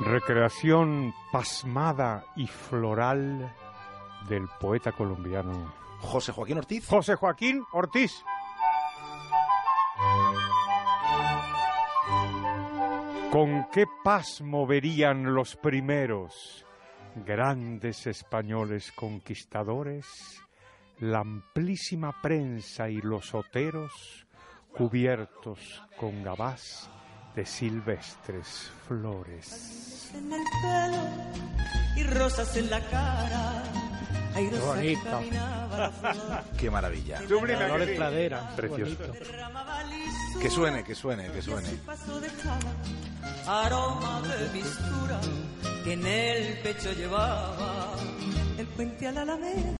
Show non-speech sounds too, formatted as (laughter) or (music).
Recreación pasmada y floral del poeta colombiano José Joaquín Ortiz. José Joaquín Ortiz. ¿Con qué pasmo verían los primeros grandes españoles conquistadores la amplísima prensa y los oteros cubiertos con gabás de silvestres flores? En el pelo y rosas en la cara. Hay Qué bonito. caminaba la flor. (laughs) Qué maravilla. Flores. Pradera. Precioso. bonito. Que suene, que suene, que suene. aroma de mistura que en el pecho llevaba el puente a la alameda.